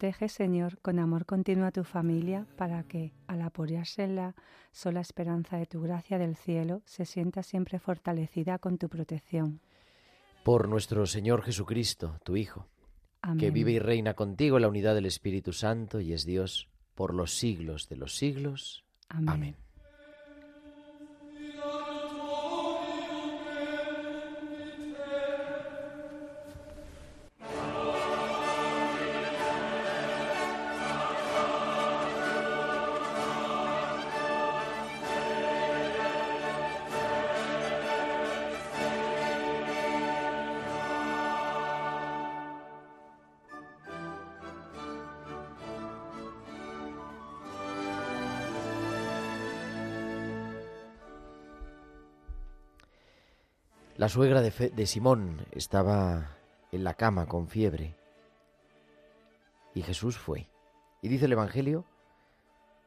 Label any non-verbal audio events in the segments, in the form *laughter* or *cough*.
Protege, Señor, con amor continuo a tu familia, para que, al apoyarse en la sola esperanza de tu gracia del cielo, se sienta siempre fortalecida con tu protección. Por nuestro Señor Jesucristo, tu Hijo, que vive y reina contigo en la unidad del Espíritu Santo y es Dios por los siglos de los siglos. Amén. La suegra de, Simón estaba en la cama con fiebre y Jesús fue. Y dice el Evangelio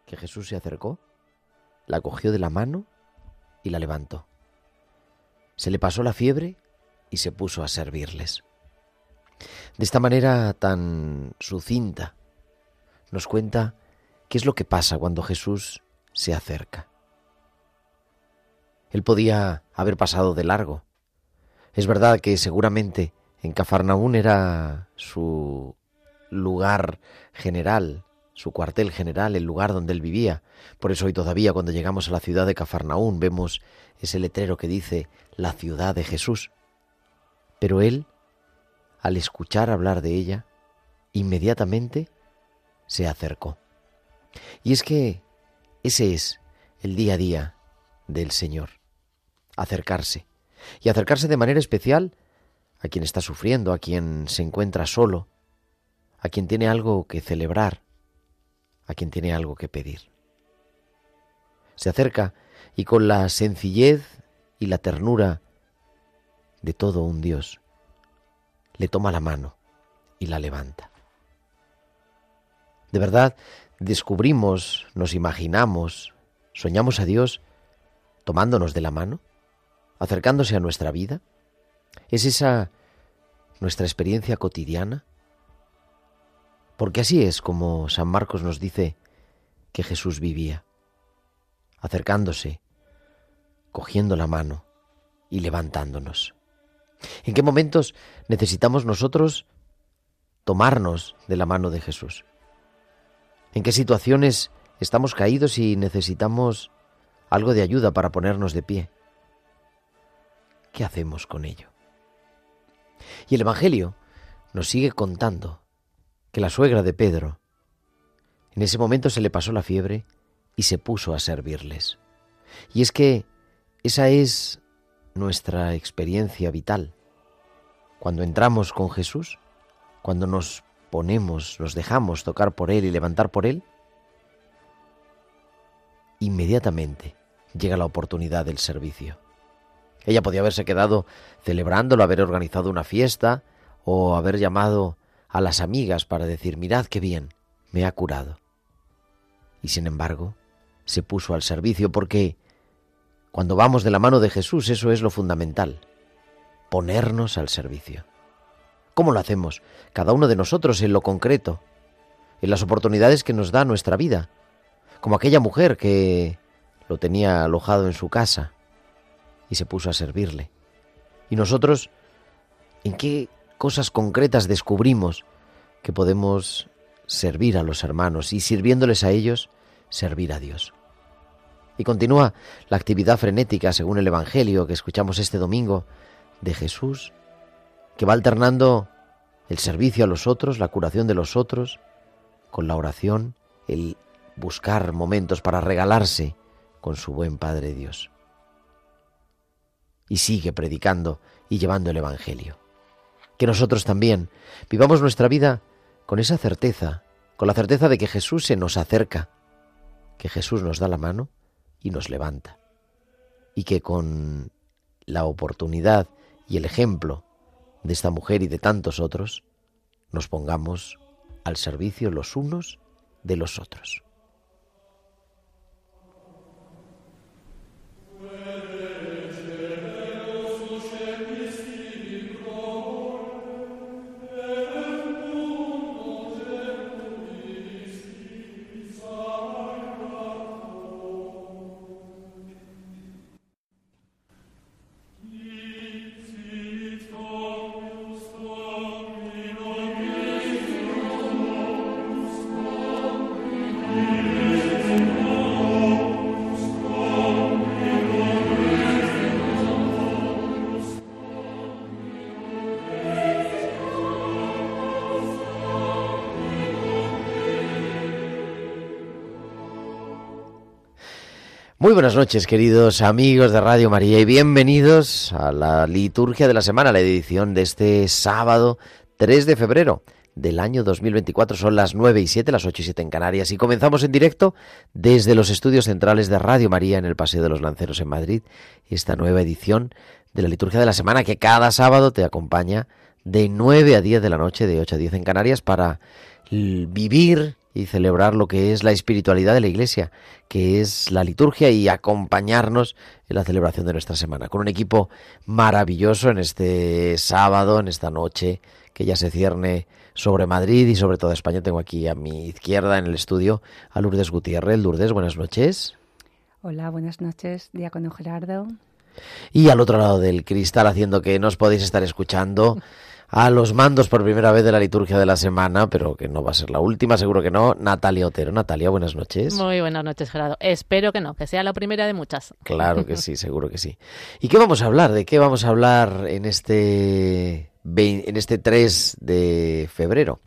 que Jesús se acercó, la cogió de la mano y la levantó. Se le pasó la fiebre y se puso a servirles. De esta manera tan sucinta nos cuenta qué es lo que pasa cuando Jesús se acerca. Él podía haber pasado de largo, es verdad que seguramente en Cafarnaún era su lugar general, su cuartel general, el lugar donde él vivía. Por eso hoy todavía cuando llegamos a la ciudad de Cafarnaún vemos ese letrero que dice la ciudad de Jesús. Pero él, al escuchar hablar de ella, inmediatamente se acercó. Y es que ese es el día a día del Señor, acercarse y acercarse de manera especial a quien está sufriendo, a quien se encuentra solo, a quien tiene algo que celebrar, a quien tiene algo que pedir. Se acerca y con la sencillez y la ternura de todo un Dios, le toma la mano y la levanta. De verdad, descubrimos, nos imaginamos, soñamos a Dios tomándonos de la mano acercándose a nuestra vida? ¿Es esa nuestra experiencia cotidiana? Porque así es como San Marcos nos dice que Jesús vivía, acercándose, cogiendo la mano y levantándonos. ¿En qué momentos necesitamos nosotros tomarnos de la mano de Jesús? ¿En qué situaciones estamos caídos y necesitamos algo de ayuda para ponernos de pie? ¿Qué hacemos con ello? Y el Evangelio nos sigue contando que la suegra de Pedro en ese momento se le pasó la fiebre y se puso a servirles. Y es que esa es nuestra experiencia vital. Cuando entramos con Jesús, cuando nos ponemos, nos dejamos tocar por Él y levantar por Él, inmediatamente llega la oportunidad del servicio. Ella podía haberse quedado celebrándolo, haber organizado una fiesta o haber llamado a las amigas para decir, mirad qué bien, me ha curado. Y sin embargo, se puso al servicio porque cuando vamos de la mano de Jesús eso es lo fundamental, ponernos al servicio. ¿Cómo lo hacemos? Cada uno de nosotros en lo concreto, en las oportunidades que nos da nuestra vida, como aquella mujer que lo tenía alojado en su casa y se puso a servirle. ¿Y nosotros en qué cosas concretas descubrimos que podemos servir a los hermanos y sirviéndoles a ellos, servir a Dios? Y continúa la actividad frenética según el Evangelio que escuchamos este domingo de Jesús, que va alternando el servicio a los otros, la curación de los otros, con la oración, el buscar momentos para regalarse con su buen Padre Dios. Y sigue predicando y llevando el Evangelio. Que nosotros también vivamos nuestra vida con esa certeza, con la certeza de que Jesús se nos acerca, que Jesús nos da la mano y nos levanta, y que con la oportunidad y el ejemplo de esta mujer y de tantos otros, nos pongamos al servicio los unos de los otros. Buenas noches, queridos amigos de Radio María, y bienvenidos a la liturgia de la semana, la edición de este sábado 3 de febrero del año 2024. Son las 9 y 7, las 8 y 7 en Canarias, y comenzamos en directo desde los estudios centrales de Radio María en el Paseo de los Lanceros en Madrid, esta nueva edición de la liturgia de la semana que cada sábado te acompaña de 9 a 10 de la noche, de 8 a 10 en Canarias, para vivir y celebrar lo que es la espiritualidad de la Iglesia, que es la liturgia y acompañarnos en la celebración de nuestra semana, con un equipo maravilloso en este sábado, en esta noche, que ya se cierne sobre Madrid y sobre toda España. Tengo aquí a mi izquierda en el estudio a Lourdes Gutiérrez. Lourdes, buenas noches. Hola, buenas noches, Diácono Gerardo. Y al otro lado del cristal, haciendo que nos podéis estar escuchando, *laughs* a los mandos por primera vez de la liturgia de la semana, pero que no va a ser la última, seguro que no, Natalia Otero. Natalia, buenas noches. Muy buenas noches, Gerardo. Espero que no, que sea la primera de muchas. Claro que sí, *laughs* seguro que sí. ¿Y qué vamos a hablar? ¿De qué vamos a hablar en este, en este 3 de febrero?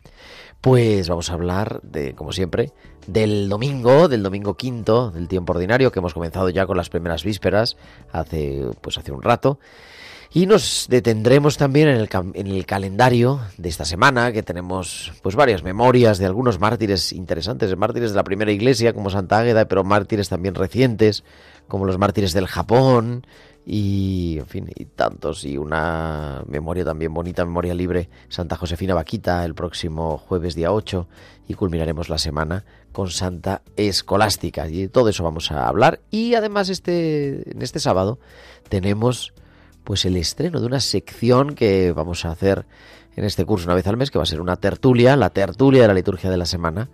Pues vamos a hablar de, como siempre, del domingo, del domingo quinto del tiempo ordinario, que hemos comenzado ya con las primeras vísperas hace, pues hace un rato. Y nos detendremos también en el, en el, calendario de esta semana, que tenemos pues varias memorias de algunos mártires interesantes, mártires de la primera iglesia, como Santa Águeda, pero mártires también recientes, como los mártires del Japón, y en fin, y tantos, y una memoria también bonita, memoria libre, Santa Josefina Vaquita, el próximo jueves día 8, y culminaremos la semana con Santa Escolástica, y de todo eso vamos a hablar, y además este, en este sábado tenemos pues el estreno de una sección que vamos a hacer en este curso una vez al mes, que va a ser una tertulia, la tertulia de la liturgia de la semana,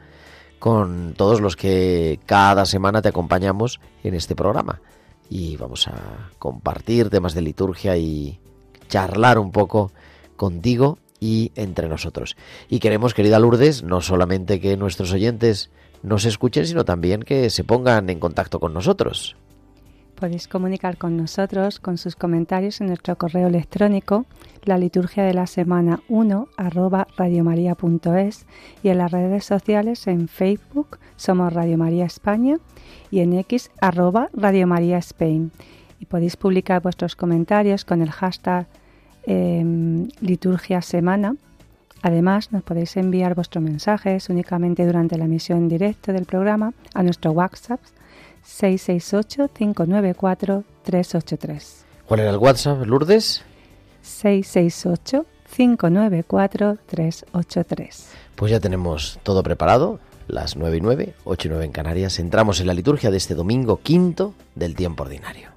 con todos los que cada semana te acompañamos en este programa. Y vamos a compartir temas de liturgia y charlar un poco contigo y entre nosotros. Y queremos, querida Lourdes, no solamente que nuestros oyentes nos escuchen, sino también que se pongan en contacto con nosotros. Podéis comunicar con nosotros con sus comentarios en nuestro correo electrónico, la liturgia de la semana 1 arroba radiomaria.es y en las redes sociales en Facebook somos Radio María España y en X arroba Radio María Spain. Y podéis publicar vuestros comentarios con el hashtag eh, liturgia semana. Además, nos podéis enviar vuestros mensajes únicamente durante la emisión en directo del programa a nuestro WhatsApp 668-594-383. ¿Cuál era el WhatsApp, Lourdes? 668-594-383. Pues ya tenemos todo preparado, las 9 y 9, 8 y 9 en Canarias. Entramos en la liturgia de este domingo quinto del tiempo ordinario.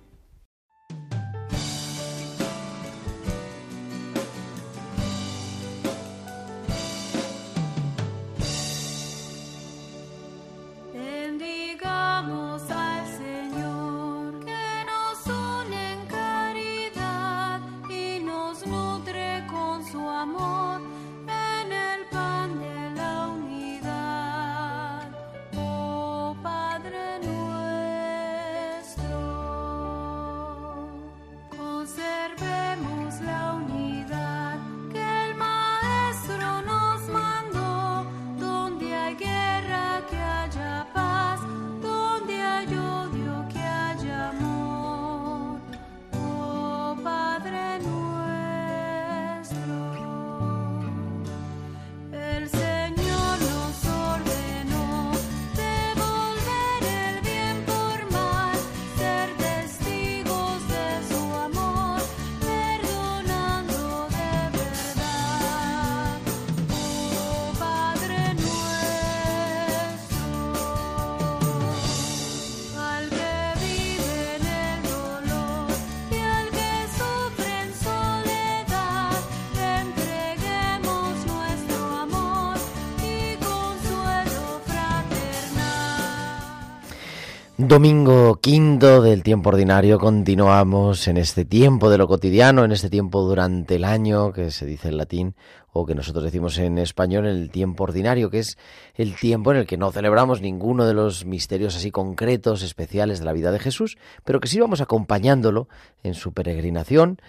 Domingo quinto del tiempo ordinario, continuamos en este tiempo de lo cotidiano, en este tiempo durante el año, que se dice en latín, o que nosotros decimos en español, el tiempo ordinario, que es el tiempo en el que no celebramos ninguno de los misterios así concretos, especiales de la vida de Jesús, pero que sí vamos acompañándolo en su peregrinación.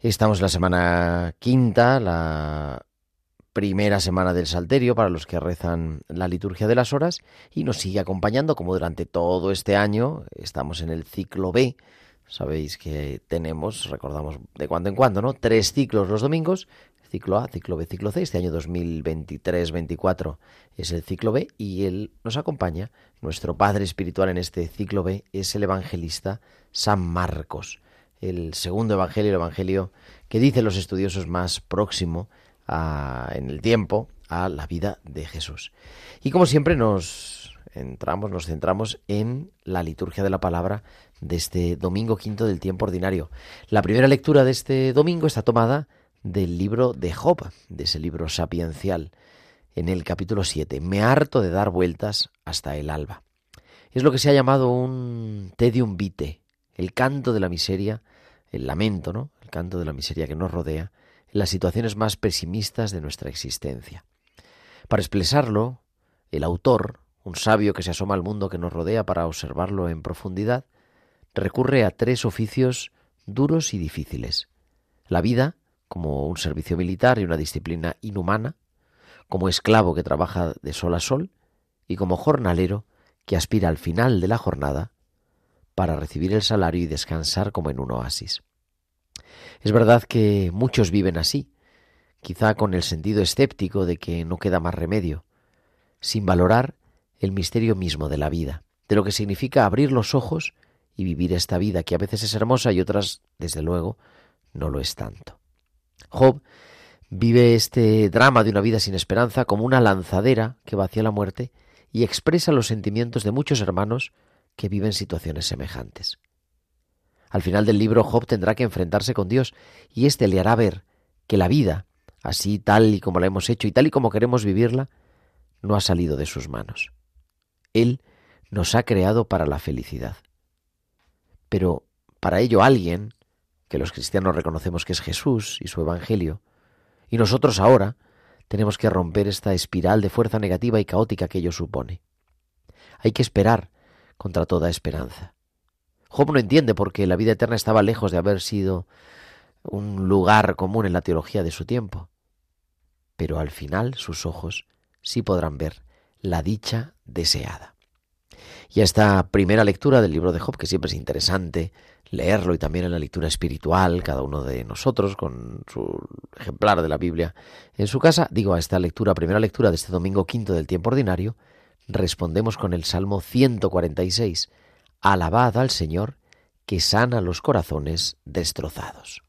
Estamos en la semana quinta, la primera semana del Salterio para los que rezan la liturgia de las horas y nos sigue acompañando como durante todo este año estamos en el ciclo B. Sabéis que tenemos, recordamos de cuando en cuando, ¿no? Tres ciclos los domingos, ciclo A, ciclo B, ciclo C. Este año 2023-24 es el ciclo B y él nos acompaña. Nuestro padre espiritual en este ciclo B es el evangelista San Marcos, el segundo evangelio, el evangelio que dicen los estudiosos más próximo en el tiempo a la vida de Jesús. Y como siempre nos entramos, nos centramos en la liturgia de la palabra de este domingo quinto del tiempo ordinario. La primera lectura de este domingo está tomada del libro de Job, de ese libro sapiencial, en el capítulo 7. Me harto de dar vueltas hasta el alba. Es lo que se ha llamado un tedium vitae, el canto de la miseria, el lamento, ¿no? El canto de la miseria que nos rodea las situaciones más pesimistas de nuestra existencia. Para expresarlo, el autor, un sabio que se asoma al mundo que nos rodea para observarlo en profundidad, recurre a tres oficios duros y difíciles. La vida, como un servicio militar y una disciplina inhumana, como esclavo que trabaja de sol a sol, y como jornalero que aspira al final de la jornada para recibir el salario y descansar como en un oasis. Es verdad que muchos viven así, quizá con el sentido escéptico de que no queda más remedio, sin valorar el misterio mismo de la vida, de lo que significa abrir los ojos y vivir esta vida que a veces es hermosa y otras, desde luego, no lo es tanto. Job vive este drama de una vida sin esperanza como una lanzadera que va hacia la muerte y expresa los sentimientos de muchos hermanos que viven situaciones semejantes. Al final del libro Job tendrá que enfrentarse con Dios y éste le hará ver que la vida, así tal y como la hemos hecho y tal y como queremos vivirla, no ha salido de sus manos. Él nos ha creado para la felicidad. Pero para ello alguien, que los cristianos reconocemos que es Jesús y su Evangelio, y nosotros ahora tenemos que romper esta espiral de fuerza negativa y caótica que ello supone. Hay que esperar contra toda esperanza. Job no entiende por qué la vida eterna estaba lejos de haber sido un lugar común en la teología de su tiempo. Pero al final sus ojos sí podrán ver la dicha deseada. Y esta primera lectura del libro de Job, que siempre es interesante leerlo y también en la lectura espiritual, cada uno de nosotros con su ejemplar de la Biblia en su casa, digo a esta lectura, primera lectura de este domingo quinto del tiempo ordinario, respondemos con el Salmo 146, Alabad al Señor que sana los corazones destrozados.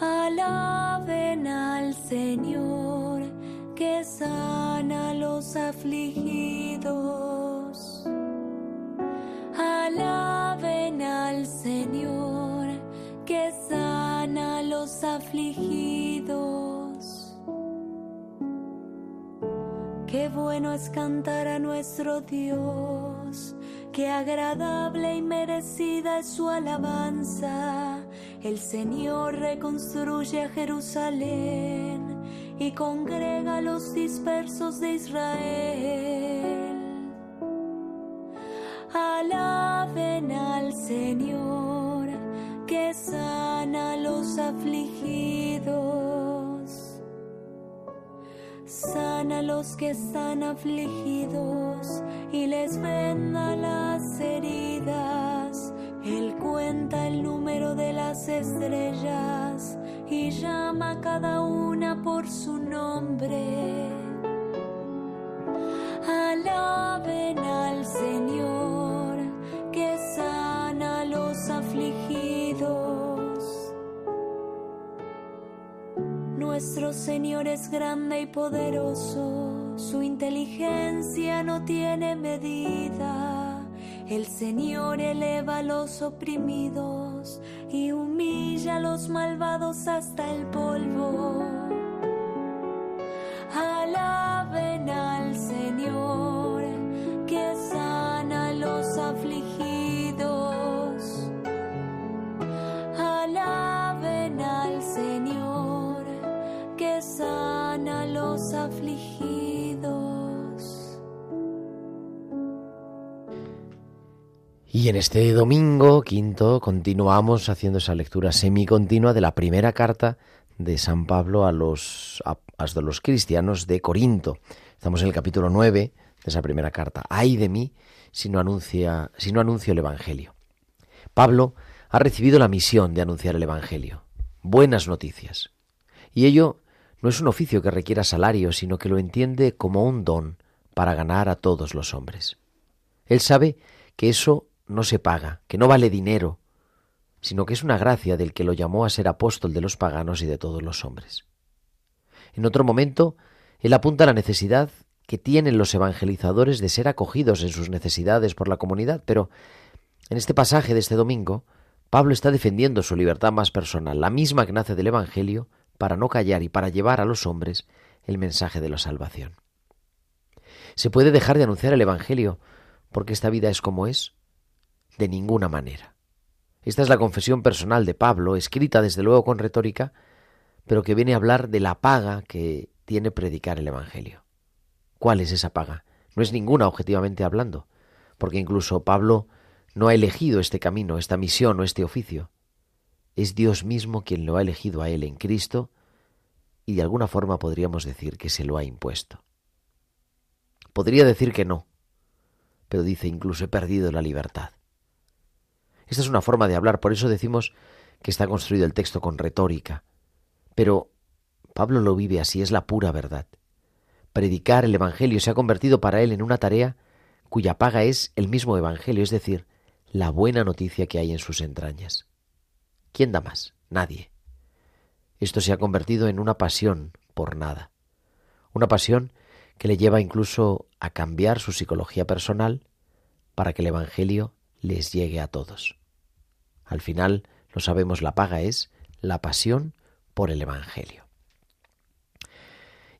Alaben al Señor que sana los afligidos. Alaben al Señor que sana los afligidos. Qué bueno es cantar a nuestro Dios, qué agradable y merecida es su alabanza. El Señor reconstruye a Jerusalén y congrega a los dispersos de Israel. Alaben al Señor que sana a los afligidos sana a los que están afligidos y les venda las heridas. Él cuenta el número de las estrellas y llama a cada una por su nombre. Alaben al Señor Nuestro Señor es grande y poderoso, su inteligencia no tiene medida. El Señor eleva a los oprimidos y humilla a los malvados hasta el polvo. Afligidos. Y en este domingo quinto continuamos haciendo esa lectura semicontinua de la primera carta de San Pablo a los, a, los cristianos de Corinto. Estamos en el capítulo 9 de esa primera carta. Ay de mí si no, anuncia, si no anuncio el Evangelio. Pablo ha recibido la misión de anunciar el Evangelio. Buenas noticias. Y ello no es un oficio que requiera salario, sino que lo entiende como un don para ganar a todos los hombres. Él sabe que eso no se paga, que no vale dinero, sino que es una gracia del que lo llamó a ser apóstol de los paganos y de todos los hombres. En otro momento, él apunta la necesidad que tienen los evangelizadores de ser acogidos en sus necesidades por la comunidad, pero en este pasaje de este domingo, Pablo está defendiendo su libertad más personal, la misma que nace del Evangelio, para no callar y para llevar a los hombres el mensaje de la salvación. ¿Se puede dejar de anunciar el Evangelio porque esta vida es como es? De ninguna manera. Esta es la confesión personal de Pablo, escrita desde luego con retórica, pero que viene a hablar de la paga que tiene predicar el Evangelio. ¿Cuál es esa paga? No es ninguna objetivamente hablando, porque incluso Pablo no ha elegido este camino, esta misión o este oficio. Es Dios mismo quien lo ha elegido a él en Cristo y de alguna forma podríamos decir que se lo ha impuesto. Podría decir que no, pero dice incluso he perdido la libertad. Esta es una forma de hablar, por eso decimos que está construido el texto con retórica. Pero Pablo lo vive así, es la pura verdad. Predicar el Evangelio se ha convertido para él en una tarea cuya paga es el mismo Evangelio, es decir, la buena noticia que hay en sus entrañas. ¿Quién da más? Nadie. Esto se ha convertido en una pasión por nada. Una pasión que le lleva incluso a cambiar su psicología personal para que el Evangelio les llegue a todos. Al final, lo sabemos, la paga es la pasión por el Evangelio.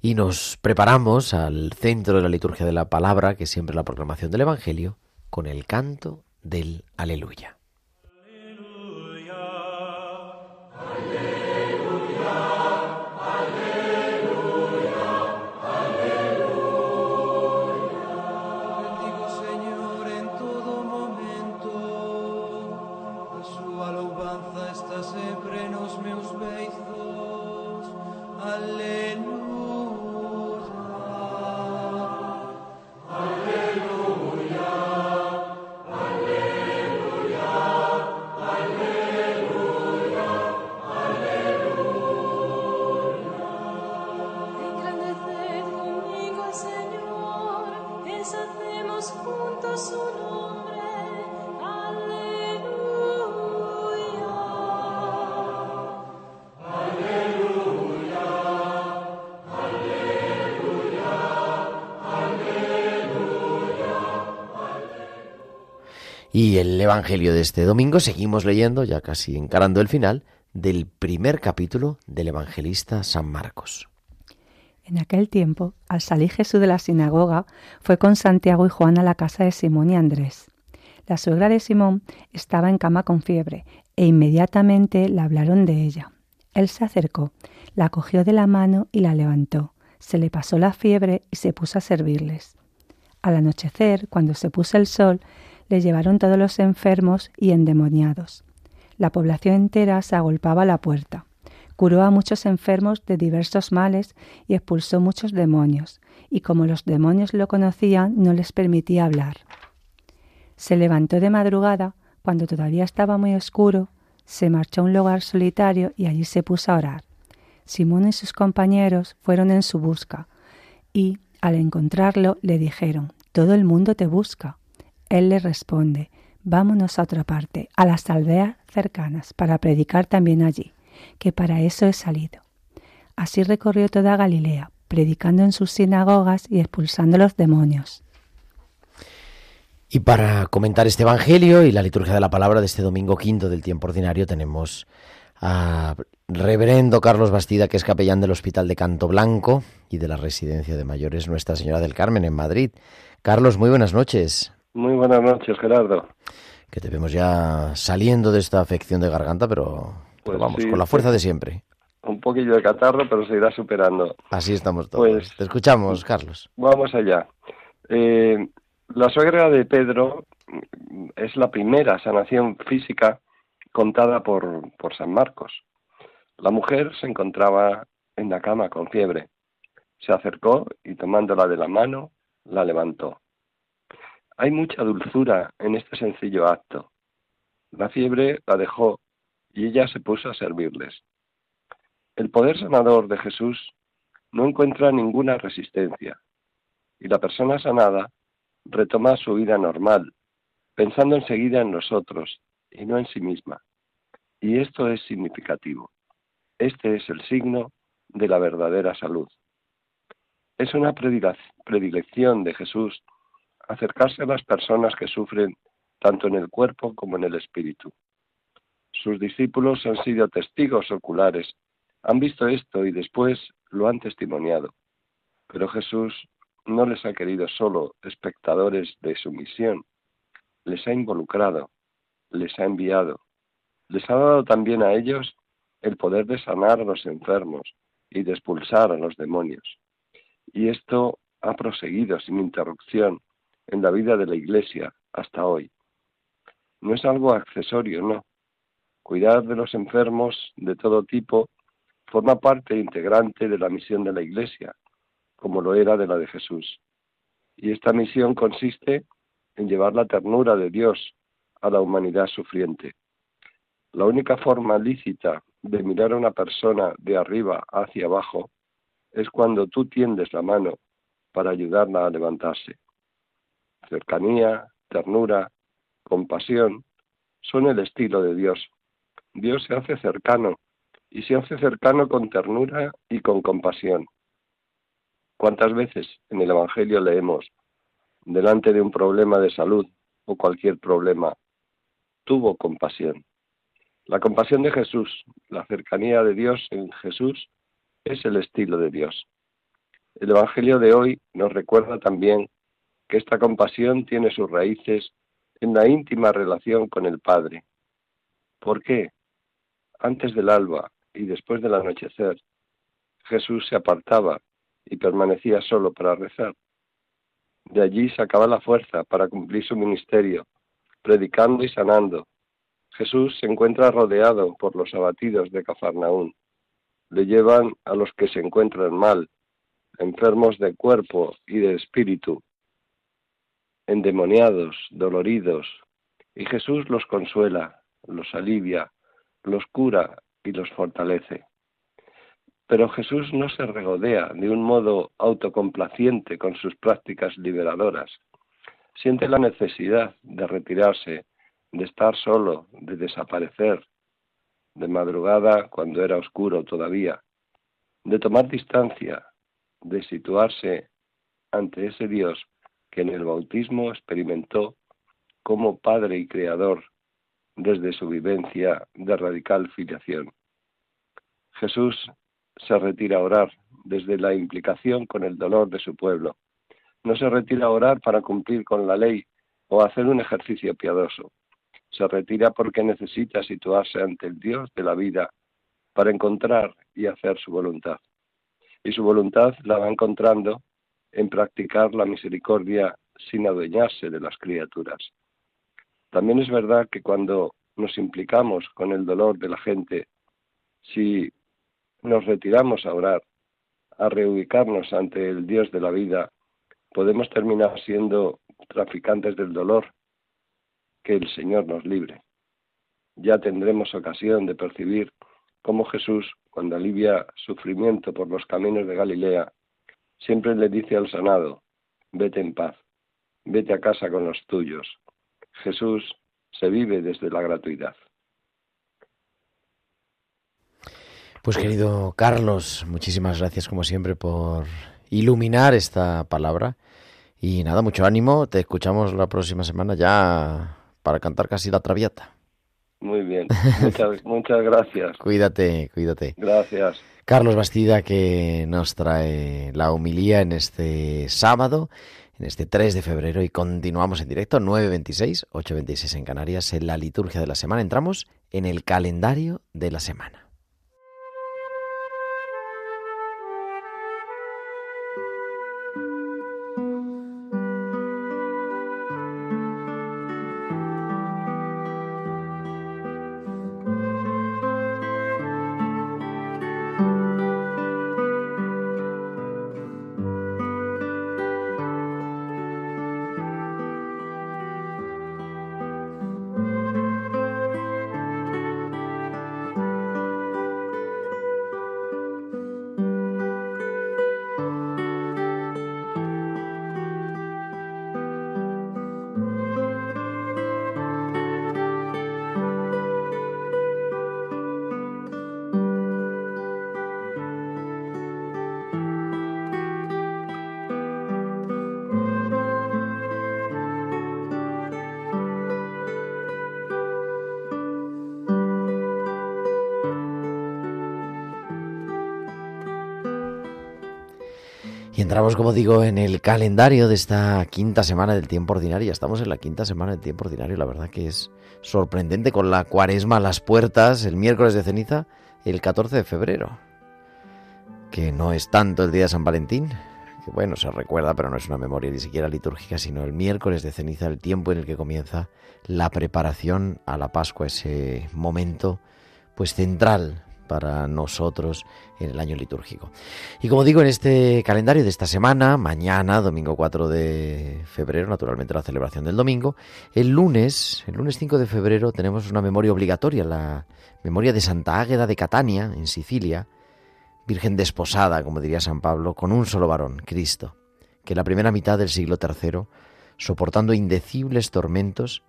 Y nos preparamos al centro de la liturgia de la palabra, que es siempre la proclamación del Evangelio, con el canto del aleluya. Y el Evangelio de este domingo seguimos leyendo, ya casi encarando el final, del primer capítulo del evangelista San Marcos. En aquel tiempo, al salir Jesús de la sinagoga, fue con Santiago y Juan a la casa de Simón y Andrés. La suegra de Simón estaba en cama con fiebre, e inmediatamente le hablaron de ella. Él se acercó, la cogió de la mano y la levantó. Se le pasó la fiebre y se puso a servirles. Al anochecer, cuando se puso el sol, le llevaron todos los enfermos y endemoniados. La población entera se agolpaba a la puerta. Curó a muchos enfermos de diversos males y expulsó muchos demonios, y como los demonios lo conocían, no les permitía hablar. Se levantó de madrugada, cuando todavía estaba muy oscuro, se marchó a un lugar solitario y allí se puso a orar. Simón y sus compañeros fueron en su busca, y, al encontrarlo, le dijeron, Todo el mundo te busca. Él le responde, vámonos a otra parte, a las aldeas cercanas, para predicar también allí, que para eso he salido. Así recorrió toda Galilea, predicando en sus sinagogas y expulsando los demonios. Y para comentar este Evangelio y la liturgia de la palabra de este domingo quinto del tiempo ordinario tenemos a Reverendo Carlos Bastida, que es capellán del Hospital de Canto Blanco y de la Residencia de Mayores Nuestra Señora del Carmen en Madrid. Carlos, muy buenas noches. Muy buenas noches, Gerardo. Que te vemos ya saliendo de esta afección de garganta, pero, pues vamos, con la fuerza de siempre. un poquillo de catarro, pero se irá superando. Así estamos todos. Pues, Te escuchamos, Carlos. Vamos allá. Eh, la suegra de Pedro es la primera sanación física contada por, por San Marcos. La mujer se encontraba en la cama con fiebre. Se acercó y tomándola de la mano, la levantó. Hay mucha dulzura en este sencillo acto. La fiebre la dejó y ella se puso a servirles. El poder sanador de Jesús no encuentra ninguna resistencia y la persona sanada retoma su vida normal, pensando enseguida en nosotros y no en sí misma. Y esto es significativo. Este es el signo de la verdadera salud. Es una predilección de Jesús acercarse a las personas que sufren tanto en el cuerpo como en el espíritu. Sus discípulos han sido testigos oculares han visto esto y después lo han testimoniado. Pero Jesús no les ha querido solo espectadores de su misión, les ha involucrado, les ha enviado, les ha dado también a ellos el poder de sanar a los enfermos y de expulsar a los demonios. Y esto ha proseguido sin interrupción en la vida de la Iglesia hasta hoy. No es algo accesorio, no. Cuidar de los enfermos de todo tipo forma parte integrante de la misión de la Iglesia, como lo era de la de Jesús. Y esta misión consiste en llevar la ternura de Dios a la humanidad sufriente. La única forma lícita de mirar a una persona de arriba hacia abajo es cuando tú tiendes la mano para ayudarla a levantarse. Cercanía, ternura, compasión son el estilo de Dios. Dios se hace cercano y se hace cercano con ternura y con compasión. ¿Cuántas veces en el Evangelio leemos, delante de un problema de salud o cualquier problema, tuvo compasión? La compasión de Jesús, la cercanía de Dios en Jesús, es el estilo de Dios. El Evangelio de hoy nos recuerda también que esta compasión tiene sus raíces en la íntima relación con el Padre. ¿Por qué? Antes del alba, y después del anochecer, Jesús se apartaba y permanecía solo para rezar. De allí sacaba la fuerza para cumplir su ministerio, predicando y sanando. Jesús se encuentra rodeado por los abatidos de Cafarnaún. Le llevan a los que se encuentran mal, enfermos de cuerpo y de espíritu, endemoniados, doloridos, y Jesús los consuela, los alivia, los cura y los fortalece. Pero Jesús no se regodea de un modo autocomplaciente con sus prácticas liberadoras. Siente la necesidad de retirarse, de estar solo, de desaparecer, de madrugada cuando era oscuro todavía, de tomar distancia, de situarse ante ese Dios que en el bautismo experimentó como Padre y Creador desde su vivencia de radical filiación. Jesús se retira a orar desde la implicación con el dolor de su pueblo. No se retira a orar para cumplir con la ley o hacer un ejercicio piadoso. Se retira porque necesita situarse ante el Dios de la vida para encontrar y hacer su voluntad. Y su voluntad la va encontrando en practicar la misericordia sin adueñarse de las criaturas. También es verdad que cuando nos implicamos con el dolor de la gente, si nos retiramos a orar, a reubicarnos ante el Dios de la vida, podemos terminar siendo traficantes del dolor. Que el Señor nos libre. Ya tendremos ocasión de percibir cómo Jesús, cuando alivia sufrimiento por los caminos de Galilea, siempre le dice al sanado, vete en paz, vete a casa con los tuyos. Jesús se vive desde la gratuidad. Pues querido Carlos, muchísimas gracias como siempre por iluminar esta palabra. Y nada, mucho ánimo. Te escuchamos la próxima semana ya para cantar casi la traviata. Muy bien, *laughs* muchas, muchas gracias. Cuídate, cuídate. Gracias. Carlos Bastida que nos trae la humilía en este sábado en este 3 de febrero y continuamos en directo 9.26, 8.26 en Canarias en la liturgia de la semana. Entramos en el calendario de la semana. Y entramos, como digo, en el calendario de esta quinta semana del tiempo ordinario. Ya estamos en la quinta semana del tiempo ordinario. La verdad que es sorprendente con la cuaresma a las puertas, el miércoles de ceniza, el 14 de febrero. Que no es tanto el día de San Valentín, que bueno, se recuerda, pero no es una memoria ni siquiera litúrgica, sino el miércoles de ceniza, el tiempo en el que comienza la preparación a la Pascua, ese momento pues central para nosotros en el año litúrgico. Y como digo, en este calendario de esta semana, mañana, domingo 4 de febrero, naturalmente la celebración del domingo, el lunes, el lunes 5 de febrero, tenemos una memoria obligatoria, la memoria de Santa Águeda de Catania, en Sicilia, virgen desposada, como diría San Pablo, con un solo varón, Cristo, que en la primera mitad del siglo III, soportando indecibles tormentos,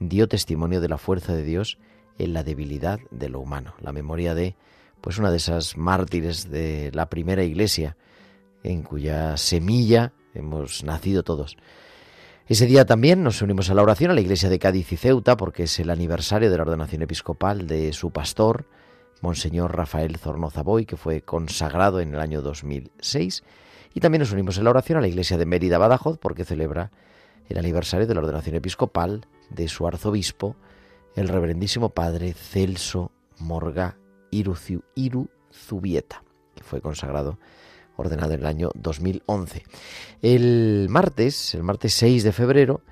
dio testimonio de la fuerza de Dios en la debilidad de lo humano. La memoria de pues una de esas mártires de la primera iglesia en cuya semilla hemos nacido todos. Ese día también nos unimos a la oración a la iglesia de Cádiz y Ceuta porque es el aniversario de la ordenación episcopal de su pastor, Monseñor Rafael Zornoza Boy, que fue consagrado en el año 2006. Y también nos unimos a la oración a la iglesia de Mérida Badajoz porque celebra el aniversario de la ordenación episcopal de su arzobispo, el reverendísimo padre Celso Morga Iruzubieta, que fue consagrado, ordenado en el año 2011. El martes, el martes 6 de febrero,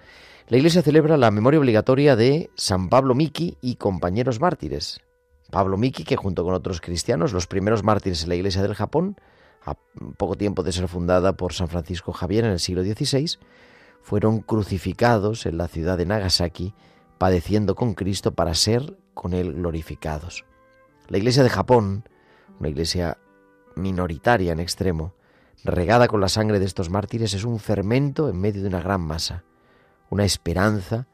la Iglesia celebra la memoria obligatoria de San Pablo Miki y compañeros mártires. Pablo Miki, que junto con otros cristianos, los primeros mártires en la Iglesia del Japón, a poco tiempo de ser fundada por San Francisco Javier en el siglo XVI, fueron crucificados en la ciudad de Nagasaki padeciendo con Cristo para ser con Él glorificados. La Iglesia de Japón, una iglesia minoritaria en extremo, regada con la sangre de estos mártires, es un fermento en medio de una gran masa, una esperanza,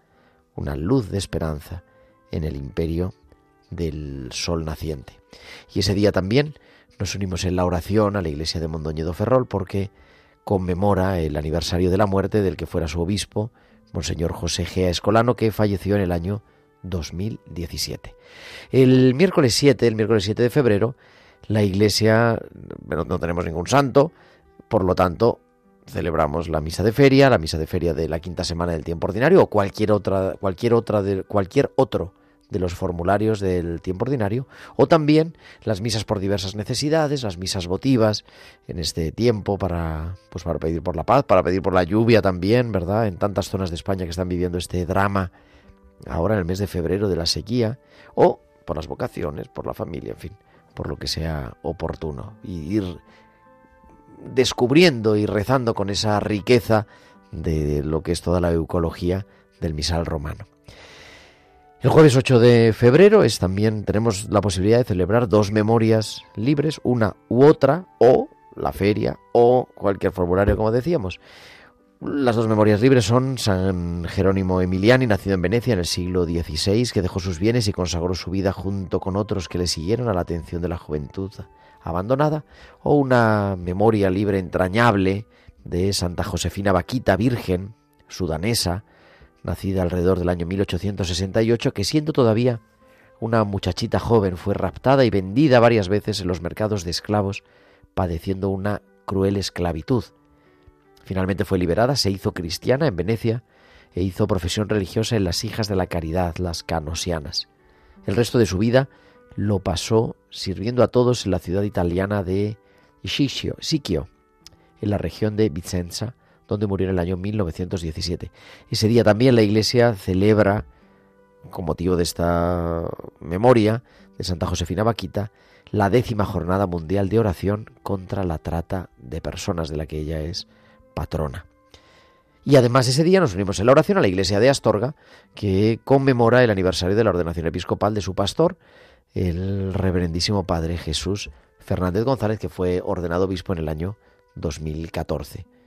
una luz de esperanza en el imperio del sol naciente. Y ese día también nos unimos en la oración a la iglesia de Mondoñedo Ferrol porque conmemora el aniversario de la muerte del que fuera su obispo, Monseñor José Gea Escolano, que falleció en el año 2017. El miércoles 7, el miércoles 7 de febrero, la iglesia, no, tenemos ningún santo, por lo tanto, celebramos la misa de feria, la misa de feria de la quinta semana del tiempo ordinario o cualquier otra, cualquier otra de, cualquier otro de los formularios del tiempo ordinario, o también las misas por diversas necesidades, las misas votivas en este tiempo para, pues para pedir por la paz, para pedir por la lluvia también, ¿verdad? En tantas zonas de España que están viviendo este drama ahora en el mes de febrero de la sequía, o por las vocaciones, por la familia, en fin, por lo que sea oportuno, y ir descubriendo y rezando con esa riqueza de lo que es toda la eucología del misal romano. El jueves 8 de febrero es también tenemos la posibilidad de celebrar dos memorias libres, una u otra, o la feria, o cualquier formulario, como decíamos. Las dos memorias libres son San Jerónimo Emiliani, nacido en Venecia en el siglo XVI, que dejó sus bienes y consagró su vida junto con otros que le siguieron a la atención de la juventud abandonada, o una memoria libre entrañable de Santa Josefina Vaquita, virgen, sudanesa, nacida alrededor del año 1868, que siendo todavía una muchachita joven fue raptada y vendida varias veces en los mercados de esclavos, padeciendo una cruel esclavitud. Finalmente fue liberada, se hizo cristiana en Venecia e hizo profesión religiosa en las Hijas de la Caridad, las canosianas. El resto de su vida lo pasó sirviendo a todos en la ciudad italiana de Sicchio, en la región de Vicenza, donde murió en el año 1917. Ese día también la Iglesia celebra, con motivo de esta memoria de Santa Josefina Vaquita, la décima jornada mundial de oración contra la trata de personas, de la que ella es patrona. Y además ese día nos unimos en la oración a la iglesia de Astorga, que conmemora el aniversario de la ordenación episcopal de su pastor, el reverendísimo padre Jesús Fernández González, que fue ordenado obispo en el año 2014.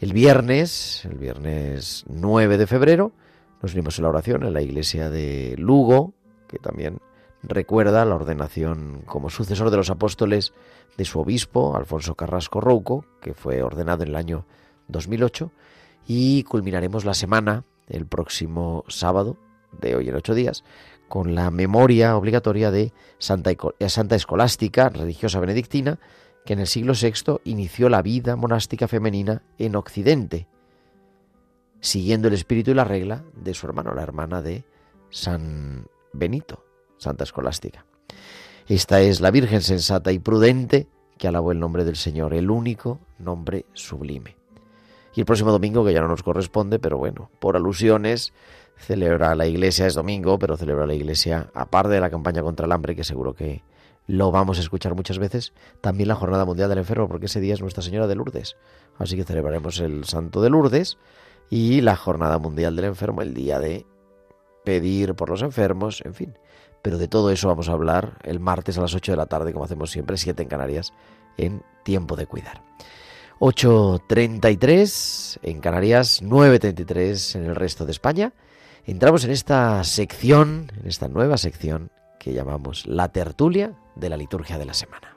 El viernes, el viernes 9 de febrero, nos unimos en la oración en la iglesia de Lugo, que también recuerda la ordenación como sucesor de los apóstoles de su obispo, Alfonso Carrasco Rouco, que fue ordenado en el año 2008, y culminaremos la semana, el próximo sábado, de hoy en ocho días, con la memoria obligatoria de Santa, Santa Escolástica, religiosa benedictina, que en el siglo VI inició la vida monástica femenina en Occidente, siguiendo el espíritu y la regla de su hermano, la hermana de San Benito, Santa Escolástica. Esta es la Virgen sensata y prudente que alabó el nombre del Señor, el único nombre sublime. Y el próximo domingo, que ya no nos corresponde, pero bueno, por alusiones, celebra la iglesia, es domingo, pero celebra la iglesia, aparte de la campaña contra el hambre, que seguro que lo vamos a escuchar muchas veces, también la Jornada Mundial del Enfermo, porque ese día es Nuestra Señora de Lourdes. Así que celebraremos el Santo de Lourdes y la Jornada Mundial del Enfermo, el día de pedir por los enfermos, en fin. Pero de todo eso vamos a hablar el martes a las 8 de la tarde, como hacemos siempre, 7 en Canarias, en Tiempo de Cuidar. 8.33 en Canarias, 9.33 en el resto de España. Entramos en esta sección, en esta nueva sección que llamamos la tertulia de la liturgia de la semana.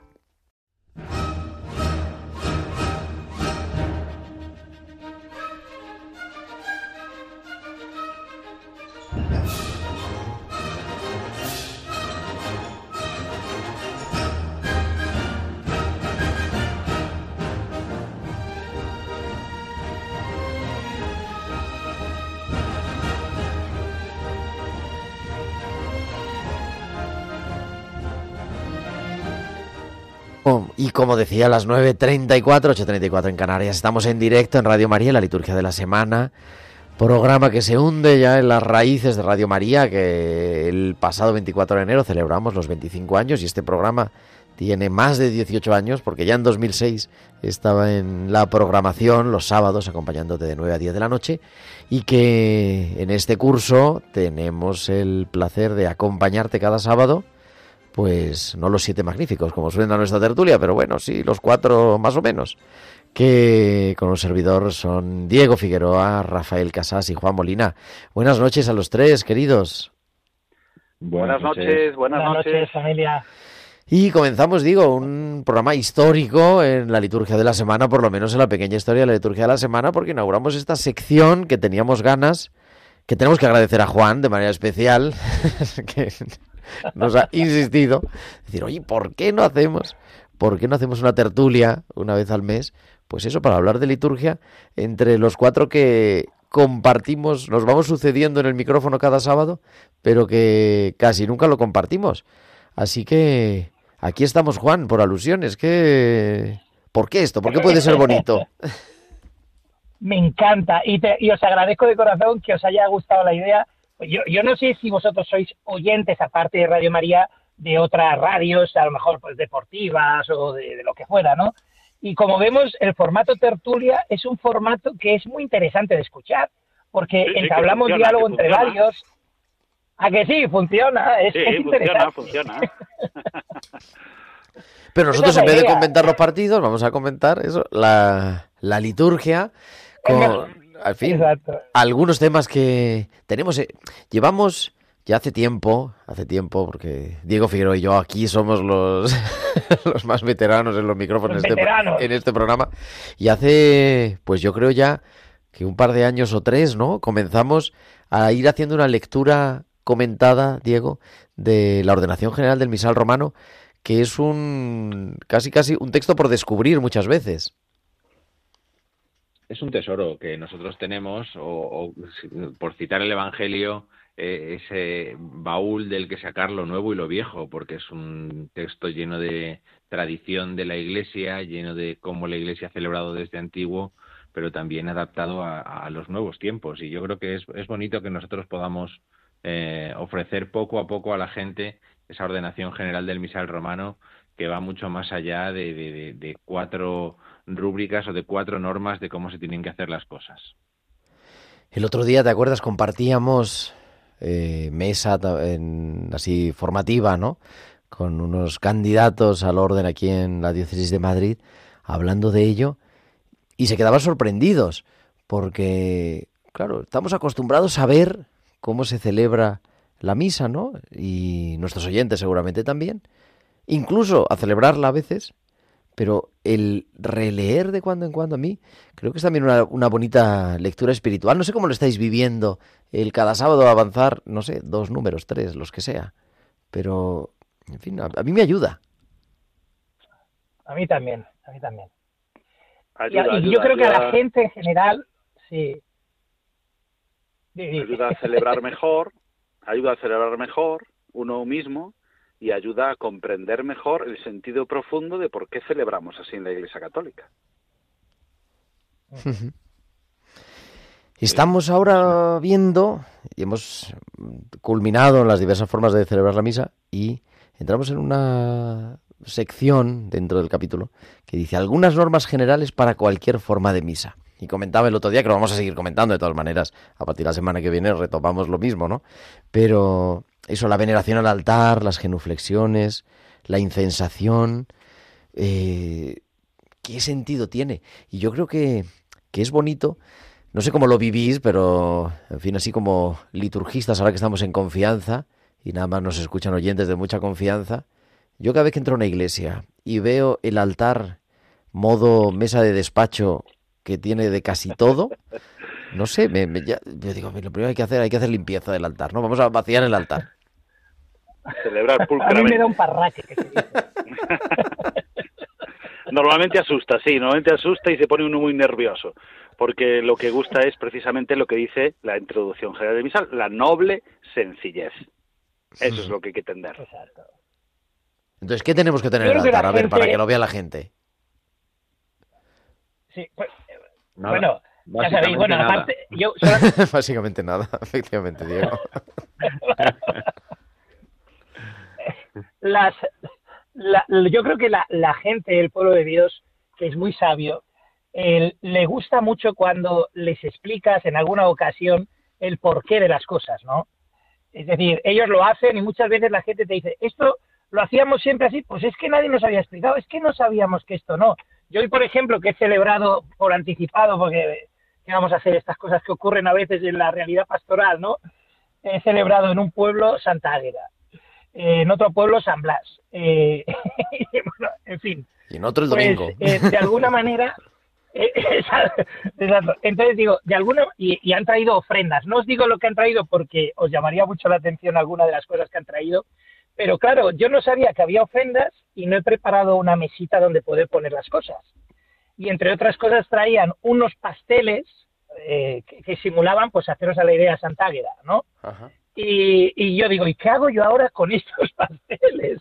Y como decía, a las 9.34, 8.34 en Canarias, estamos en directo en Radio María, la liturgia de la semana, programa que se hunde ya en las raíces de Radio María, que el pasado 24 de enero celebramos los 25 años y este programa tiene más de 18 años porque ya en 2006 estaba en la programación los sábados acompañándote de 9 a 10 de la noche y que en este curso tenemos el placer de acompañarte cada sábado pues no los siete magníficos, como suena nuestra tertulia, pero bueno, sí, los cuatro más o menos, que con un servidor son Diego Figueroa, Rafael Casas y Juan Molina. Buenas noches a los tres, queridos. Buenas, noches, buenas, noches, familia. Y comenzamos, digo, un programa histórico en la liturgia de la semana, por lo menos en la pequeña historia de la liturgia de la semana, porque inauguramos esta sección que teníamos ganas, que tenemos que agradecer a Juan de manera especial, *laughs* que nos ha insistido, decir, oye, ¿por qué no hacemos, por qué no hacemos una tertulia una vez al mes? Pues eso, para hablar de liturgia, entre los cuatro que compartimos, nos vamos sucediendo en el micrófono cada sábado, pero que casi nunca lo compartimos. Así que aquí estamos, Juan, por alusiones. ¿Qué... ¿Por qué esto? ¿Por qué puede ser bonito? *laughs* *laughs* Me encanta y, y os agradezco de corazón que os haya gustado la idea yo, no sé si vosotros sois oyentes, aparte de Radio María, de otras radios, a lo mejor pues deportivas o de, lo que fuera, ¿no? Y como vemos, el formato tertulia es un formato que es muy interesante de escuchar, porque entablamos diálogo entre varios. ¿A que sí? Funciona, es, funciona, funciona. *laughs* Pero nosotros en vez de comentar los partidos, vamos a comentar eso, la, la liturgia con, al fin, algunos temas que tenemos, eh, llevamos ya hace tiempo, hace tiempo, porque Diego Figueroa y yo aquí somos los, *laughs* los más veteranos en los micrófonos este en este programa, y hace, pues yo creo ya que un par de años o tres, ¿no? Comenzamos a ir haciendo una lectura comentada, Diego, de la ordenación general del misal romano, que es un casi casi un texto por descubrir muchas veces es un tesoro que nosotros tenemos, o, por citar el Evangelio, eh, ese baúl del que sacar lo nuevo y lo viejo, porque es un texto lleno de tradición de la Iglesia, lleno de cómo la Iglesia ha celebrado desde antiguo, pero también adaptado a, los nuevos tiempos. Y yo creo que es, bonito que nosotros podamos eh, ofrecer poco a poco a la gente esa ordenación general del misal romano que va mucho más allá de cuatro rúbricas o de cuatro normas de cómo se tienen que hacer las cosas. El otro día, ¿te acuerdas? Compartíamos eh, mesa así formativa, ¿no? Con unos candidatos al orden aquí en la diócesis de Madrid, hablando de ello, y se quedaban sorprendidos, porque, claro, estamos acostumbrados a ver cómo se celebra la misa, ¿no? Y nuestros oyentes seguramente también, incluso a celebrarla a veces, pero el releer de cuando en cuando a mí creo que es también una, bonita lectura espiritual. No sé cómo lo estáis viviendo, el cada sábado avanzar, no sé, dos números, tres, los que sea, pero, en fin, a, mí me ayuda. a mí también, a mí también. y, yo creo que a la gente en general, sí. Ayuda a celebrar mejor, ayuda a celebrar mejor uno mismo y ayuda a comprender mejor el sentido profundo de por qué celebramos así en la Iglesia Católica. Estamos ahora viendo, y hemos culminado en las diversas formas de celebrar la misa, y entramos en una sección dentro del capítulo que dice algunas normas generales para cualquier forma de misa. Y comentaba el otro día que lo vamos a seguir comentando de todas maneras. A partir de la semana que viene retomamos lo mismo, ¿no? Pero eso, la veneración al altar, las genuflexiones, la incensación, eh, ¿qué sentido tiene? Y yo creo que, que es bonito no sé cómo lo vivís, pero en fin, así como liturgistas, ahora que estamos en confianza y nada más nos escuchan oyentes de mucha confianza, yo cada vez que entro a una iglesia y veo el altar modo mesa de despacho que tiene de casi todo, no sé, me, yo digo, lo primero que hay que hacer, hay que hacer limpieza del altar, ¿no? Vamos a vaciar el altar. Celebrar pulcramente. *laughs* A mí me da un parraque. Que se dice. *laughs* normalmente asusta, sí, normalmente asusta y se pone uno muy nervioso, porque lo que gusta es precisamente lo que dice la introducción general de Misal, la noble sencillez. Eso es lo que hay que entender. Entonces, ¿qué tenemos que tener en el altar? A ver, para que lo vea la gente. Sí, pues, bueno, ya sabéis, bueno, aparte, yo... *laughs* Básicamente nada, *laughs* efectivamente, Diego. *laughs* Las, yo creo que la, la, gente, el pueblo de Dios, que es muy sabio, le gusta mucho cuando les explicas en alguna ocasión el porqué de las cosas, ¿no? Es decir, ellos lo hacen y muchas veces la gente te dice, esto lo hacíamos siempre así, pues es que nadie nos había explicado, es que no sabíamos que esto no. Yo hoy, por ejemplo, que he celebrado por anticipado, porque vamos a hacer estas cosas que ocurren a veces en la realidad pastoral, ¿no? He celebrado en un pueblo Santa Águeda en otro pueblo San Blas. Eh, *laughs* en fin. Y en otro el pues, domingo. Eh, de alguna manera, *laughs* eh, *laughs* Entonces digo, de alguna y, han traído ofrendas. No os digo lo que han traído porque os llamaría mucho la atención alguna de las cosas que han traído, pero claro, yo no sabía que había ofrendas y no he preparado una mesita donde poder poner las cosas. Y entre otras cosas traían unos pasteles que, simulaban, pues haceros a la idea Santa Águeda, ¿no? Ajá. Y, yo digo, ¿y qué hago yo ahora con estos *laughs* pasteles?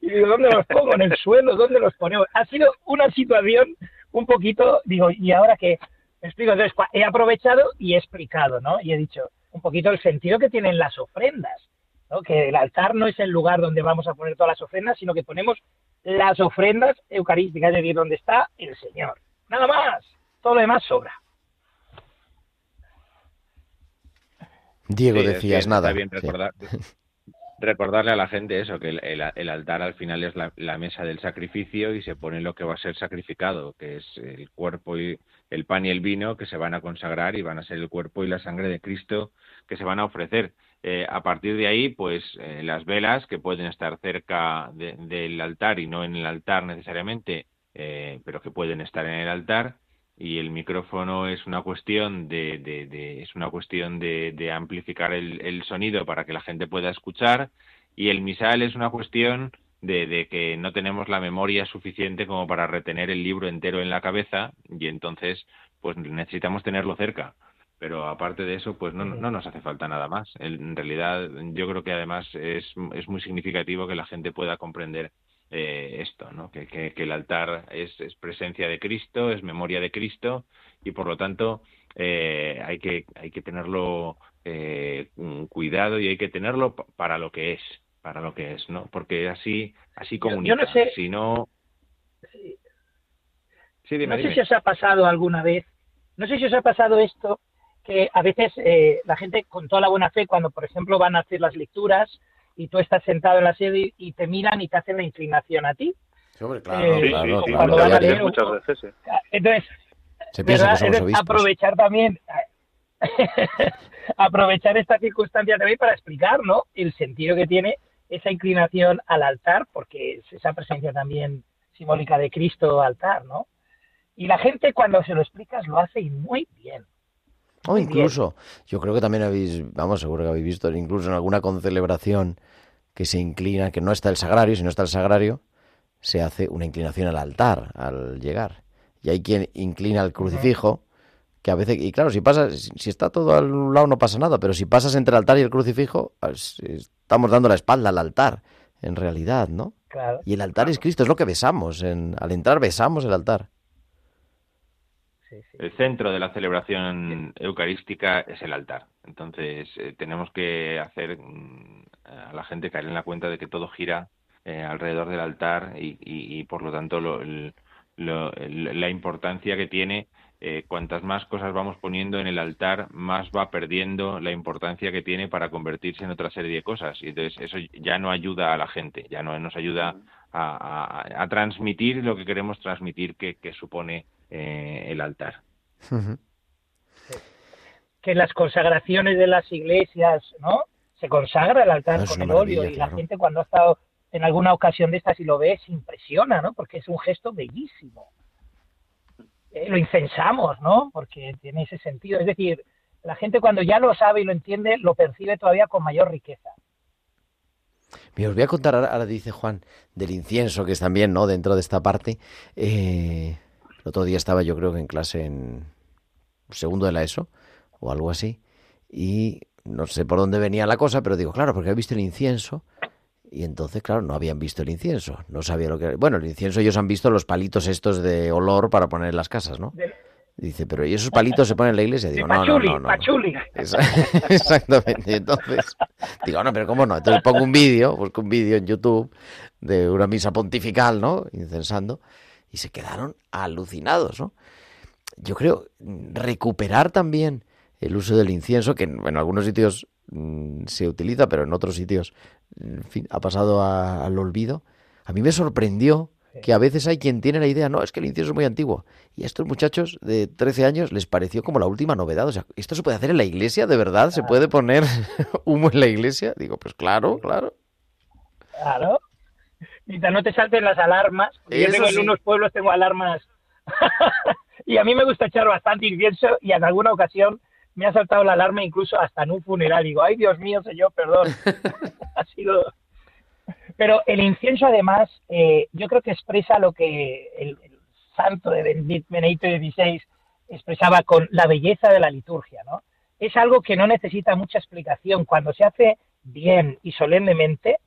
Y digo, ¿dónde los pongo? ¿En el suelo? ¿Dónde los ponemos? Ha sido una situación un poquito, digo, ¿y ahora qué? Me explico, entonces he aprovechado y he explicado, ¿no? Y he dicho un poquito el sentido que tienen las ofrendas, ¿no? Que el altar no es el lugar donde vamos a poner todas las ofrendas, sino que ponemos las ofrendas eucarísticas, es decir, donde está el Señor. Nada más, todo lo demás sobra. Diego, decías nada. bien *laughs* recordarle a la gente eso, que el, altar al final es la, mesa del sacrificio y se pone lo que va a ser sacrificado, que es el cuerpo y el pan y el vino que se van a consagrar y van a ser el cuerpo y la sangre de Cristo que se van a ofrecer. Eh, a partir de ahí, pues eh, las velas que pueden estar cerca del altar y no en el altar necesariamente, eh, pero que pueden estar en el altar, y el micrófono es una cuestión de, de, es una cuestión de, de amplificar el, el, sonido para que la gente pueda escuchar. Y el misal es una cuestión de, de, que no tenemos la memoria suficiente como para retener el libro entero en la cabeza y entonces pues necesitamos tenerlo cerca pero aparte de eso pues no, no nos hace falta nada más en realidad yo creo que además es, es muy significativo que la gente pueda comprender eh, esto, ¿no? Que, que, el altar es, presencia de Cristo, es memoria de Cristo y por lo tanto eh, hay, que, hay que tenerlo eh, cuidado y hay que tenerlo para lo que es, para lo que es, ¿no? Porque así, así comunica. Yo, no sé. Si no. Sí, no sé si os ha pasado alguna vez, no sé si os ha pasado esto, que a veces la gente con toda la buena fe, cuando por ejemplo van a hacer las lecturas, y tú estás sentado en la sede y te miran y te hacen la inclinación a ti. Sí, hombre, claro, eh, claro, cuando van a leer, muchas veces. Entonces, aprovechar también *laughs* aprovechar esta circunstancia también para explicar ¿no? el sentido que tiene esa inclinación al altar, porque es esa presencia también simbólica de Cristo altar, ¿no? Y la gente cuando se lo explicas lo hace muy bien. O incluso, yo creo que también habéis, vamos, seguro que habéis visto, incluso en alguna concelebración que se inclina, que no está el sagrario, si no está el sagrario, se hace una inclinación al altar al llegar. Y hay quien inclina el crucifijo, que a veces, y claro, si pasa, si está todo al lado no pasa nada, pero si pasas entre el altar y el crucifijo, pues, estamos dando la espalda al altar, en realidad, ¿no? y el altar es Cristo, es lo que besamos, en, al entrar besamos el altar. El centro de la celebración eucarística es el altar. Entonces, eh, tenemos que hacer mm, a la gente caer en la cuenta de que todo gira eh, alrededor del altar y, por lo tanto la importancia que tiene eh, cuantas más cosas vamos poniendo en el altar, más va perdiendo la importancia que tiene para convertirse en otra serie de cosas. Y entonces eso ya no ayuda a la gente, ya no nos ayuda a, transmitir lo que queremos transmitir que, supone eh, el altar. Que las consagraciones de las iglesias, ¿no? Se consagra el altar con el óleo y la gente cuando ha estado en alguna ocasión de estas y lo ve se impresiona, ¿no? Porque es un gesto bellísimo. Eh, lo incensamos, ¿no? Porque tiene ese sentido. Es decir, la gente cuando ya lo sabe y lo entiende, lo percibe todavía con mayor riqueza. Mira, os voy a contar, ahora, dice Juan, del incienso, que es también, ¿no? Dentro de esta parte. Eh, el otro día estaba yo creo que en clase en segundo de la ESO, o algo así, y no sé por dónde venía la cosa, pero digo, claro, porque he visto el incienso, y entonces, claro, no habían visto el incienso, no sabía lo que era. Bueno, el incienso ellos han visto los palitos estos de olor para poner en las casas, ¿no? Dice, pero ¿y esos palitos se ponen en la iglesia? Digo, no, no, no, no. *laughs* Exactamente. Entonces, digo, no, pero ¿cómo no? Entonces pongo un vídeo, busco un vídeo en YouTube de una misa pontifical, ¿no? Incensando, y se quedaron alucinados, ¿no? Yo creo recuperar también el uso del incienso, que en algunos sitios mm, se utiliza, pero en otros sitios en fin, ha pasado al olvido. A mí me sorprendió que a veces hay quien tiene la idea, no, es que el incienso es muy antiguo. Y a estos muchachos de 13 años les pareció como la última novedad. O sea, ¿esto se puede hacer en la iglesia? ¿De verdad? ¿Se puede poner *laughs* humo en la iglesia? Digo, pues claro, claro. Claro. Mientras no te salten las alarmas. Yo tengo en unos pueblos, tengo alarmas. *laughs* y a mí me gusta echar bastante incienso y en alguna ocasión me ha saltado la alarma incluso hasta en un funeral. Digo, ay Dios mío, señor, perdón. *laughs* ha sido... Pero el incienso además, eh, yo creo que expresa lo que el, santo de Benedicto XVI expresaba con la belleza de la liturgia, ¿no? Es algo que no necesita mucha explicación. Cuando se hace bien y solemnemente,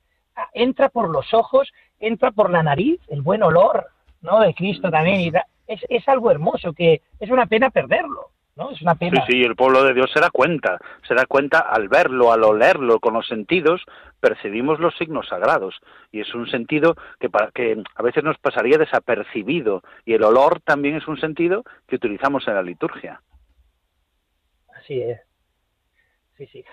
entra por los ojos, entra por la nariz, el buen olor, ¿no? De Cristo también. Y es, es algo hermoso que es una pena perderlo. Es una pena. Sí, sí, el pueblo de Dios se da cuenta, se da cuenta al verlo, al olerlo con los sentidos, percibimos los signos sagrados y es un sentido que, para, que a veces nos pasaría desapercibido y el olor también es un sentido que utilizamos en la liturgia. Así es. Sí, sí.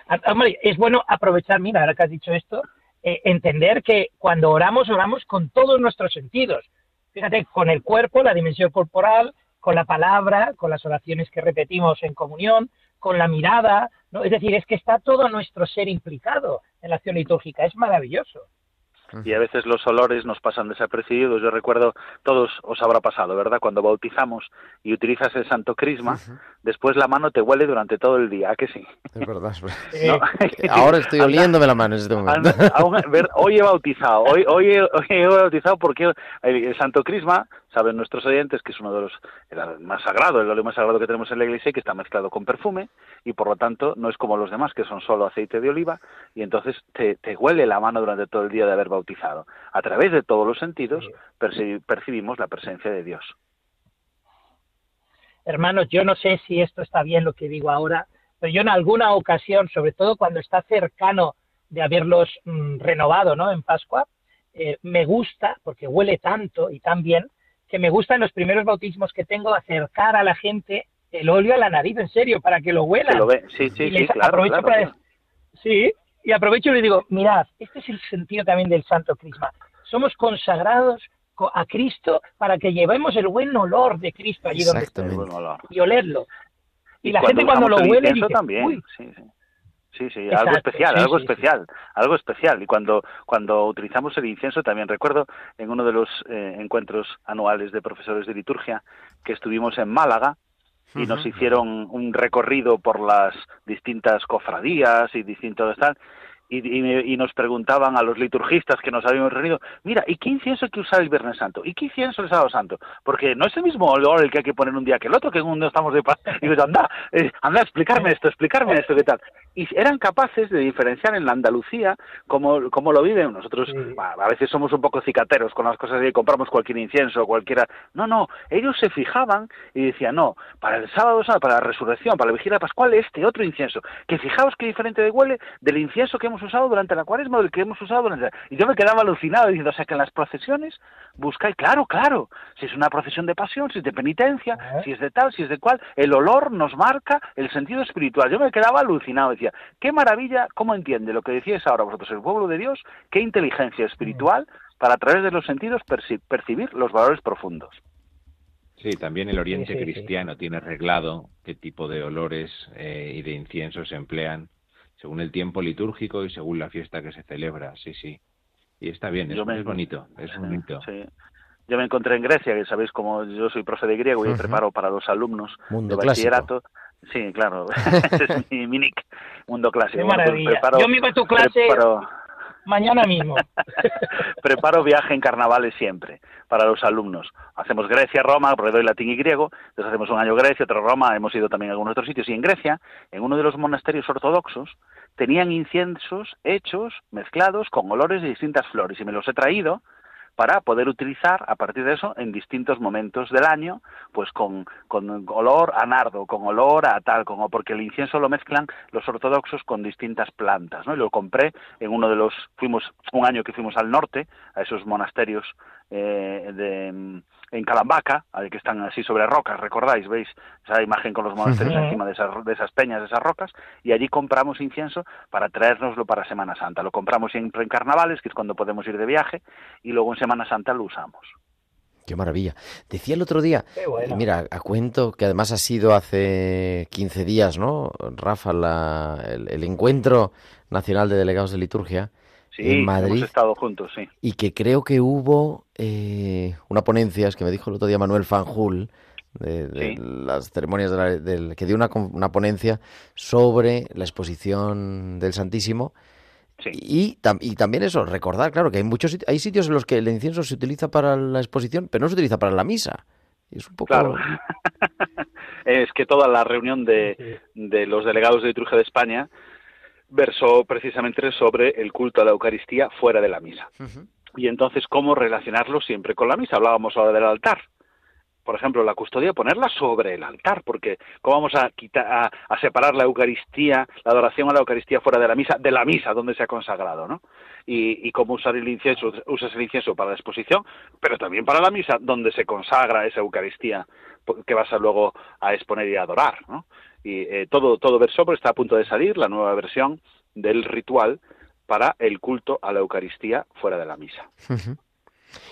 es bueno aprovechar, mira, ahora que has dicho esto, eh, entender que cuando oramos, oramos con todos nuestros sentidos. Fíjate, con el cuerpo, la dimensión corporal, con la palabra, con las oraciones que repetimos en comunión, con la mirada, ¿no? Es decir, es que está todo nuestro ser implicado en la acción litúrgica, es maravilloso y a veces los olores nos pasan desapercibidos. Yo recuerdo, todos os habrá pasado, ¿verdad? Cuando bautizamos y utilizas el Santo Crisma, después la mano te huele durante todo el día, ¿a que sí? Es verdad. *laughs* Ahora estoy oliéndome la mano en este momento. hoy he bautizado, hoy, hoy, he, bautizado porque el, Santo Crisma, saben nuestros oyentes que es uno de los el más sagrado, el óleo más sagrado que tenemos en la iglesia y que está mezclado con perfume y por lo tanto no es como los demás que son solo aceite de oliva y entonces te, te huele la mano durante todo el día de haber bautizado. A través de todos los sentidos percibimos la presencia de Dios. Hermanos, yo no sé si esto está bien lo que digo ahora, pero yo en alguna ocasión, sobre todo cuando está cercano de haberlos mm, renovado ¿no? en Pascua, eh, me gusta, porque huele tanto y tan bien, que me gusta en los primeros bautismos que tengo acercar a la gente el óleo a la nariz, en serio, para que lo huelan. Lo Sí, sí, sí, claro, Sí, y aprovecho y le digo, mirad, este es el sentido también del Santo Crisma. Somos consagrados a Cristo para que llevemos el buen olor de Cristo allí donde estamos y olerlo. Y, la gente cuando lo huele dice, también, sí, sí. Sí, sí, algo especial, algo especial, algo especial. Y cuando, cuando utilizamos el incienso, también recuerdo en uno de los eh, encuentros anuales de profesores de liturgia que estuvimos en Málaga, y nos hicieron un recorrido por las distintas cofradías y distintos tal y, y, nos preguntaban a los liturgistas que nos habíamos reunido, mira, ¿y qué incienso hay que usar el Viernes Santo? ¿Y qué incienso el Sábado Santo? Porque no es el mismo olor el que hay que poner un día que el otro, que en un día estamos de paz. Y yo, anda, eh, anda, explicarme esto, explicarme esto, ¿qué tal? Y eran capaces de diferenciar en la Andalucía cómo, cómo lo viven. Nosotros a veces somos un poco cicateros con las cosas y compramos cualquier incienso, cualquiera. No, no, ellos se fijaban y decían, no, para el Sábado Santo, para la Resurrección, para la Vigilia Pascual, este otro incienso, que fijaos qué diferente de huele del incienso que hemos usado durante la cuaresma, del que hemos usado durante... Y yo me quedaba alucinado diciendo, o sea, que en las procesiones buscáis, claro, claro, si es una procesión de pasión, si es de penitencia, si es de tal, si es de cual, el olor nos marca el sentido espiritual. Yo me quedaba alucinado, decía, qué maravilla, cómo entiende lo que decíais ahora vosotros, el pueblo de Dios, qué inteligencia espiritual para a través de los sentidos percibir los valores profundos. Sí, también el Oriente cristiano tiene reglado qué tipo de olores eh, y de inciensos se emplean según el tiempo litúrgico y según la fiesta que se celebra, sí, sí. Y está bien, es, bonito, es bonito. Sí. Yo me encontré en Grecia, que sabéis como yo soy profe de griego y preparo para los alumnos Mundo de bachillerato. Sí, claro, *laughs* ese es mi, nick, Mundo Clásico. Qué pues maravilla. yo me iba a tu clase mañana mismo. *laughs* preparo viaje en carnavales siempre para los alumnos. Hacemos Grecia, Roma, porque doy latín y griego, entonces hacemos un año Grecia, otro Roma, hemos ido también a algunos otros sitios. Y en Grecia, en uno de los monasterios ortodoxos, tenían inciensos hechos, mezclados con olores de distintas flores. Y me los he traído para poder utilizar a partir de eso en distintos momentos del año, pues con, con olor a nardo, con olor a tal, como porque el incienso lo mezclan los ortodoxos con distintas plantas, ¿no? Y lo compré en uno de los, fuimos un año que fuimos al norte, a esos monasterios eh, de en Calambaca, que están así sobre rocas, recordáis, veis esa imagen con los monasterios encima de esas, de esas peñas, de esas rocas, y allí compramos incienso para traérnoslo para Semana Santa. Lo compramos siempre en carnavales, que es cuando podemos ir de viaje, y luego en Semana Santa lo usamos. Qué maravilla. Decía el otro día, mira, a cuento que además ha sido hace 15 días, ¿no, Rafa, el encuentro nacional de delegados de liturgia, Sí, en Madrid. Hemos estado juntos, sí. Y que creo que hubo eh, una ponencia, es que me dijo el otro día Manuel Fanjul, de, las ceremonias del, que dio una, una, ponencia sobre la exposición del Santísimo. Sí. Y, y, también eso, recordar, claro, que hay muchos hay sitios en los que el incienso se utiliza para la exposición, pero no se utiliza para la misa. es un poco... Claro. *laughs* es que toda la reunión de, de los delegados de liturgia de España versó precisamente sobre el culto a la Eucaristía fuera de la misa. Y entonces, ¿cómo relacionarlo siempre con la misa? Hablábamos ahora del altar. Por ejemplo, la custodia, ponerla sobre el altar, porque ¿cómo vamos a, quitar, a, separar la Eucaristía, la adoración a la Eucaristía fuera de la misa, de la misa donde se ha consagrado, ¿no? Y, cómo usar el incienso, usas el incienso para la exposición, pero también para la misa, donde se consagra esa Eucaristía que vas a luego a exponer y a adorar, ¿no? y eh, todo todo Versopo está a punto de salir la nueva versión del ritual para el culto a la Eucaristía fuera de la misa.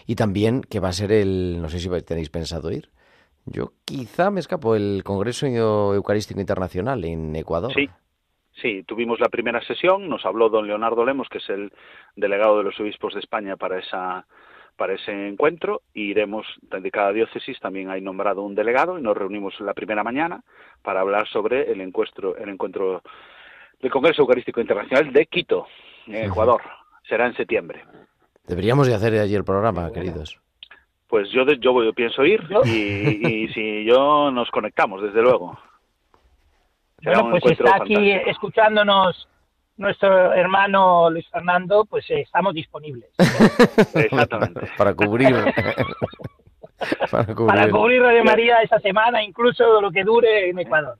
Y también que va a ser el, no sé si tenéis pensado ir. Yo quizá me escapo el Congreso Eucarístico Internacional en Ecuador. Sí, sí, tuvimos la primera sesión, nos habló don Leonardo Lemos, que es el delegado de los obispos de España para esa para ese encuentro y iremos de cada diócesis también hay nombrado un delegado y nos reunimos la primera mañana para hablar sobre el encuentro el encuentro del Congreso Eucarístico Internacional de Quito, en Ecuador. Será en septiembre. Deberíamos de hacer allí el programa, queridos. Pues yo, yo, pienso ir y, *laughs* si yo nos conectamos, desde luego. bueno, pues está aquí escuchándonos nuestro hermano Luis Fernando, pues eh, estamos disponibles. *laughs* Exactamente. para cubrir. para cubrir. Para cubrir Radio María esa semana, incluso lo que dure en Ecuador.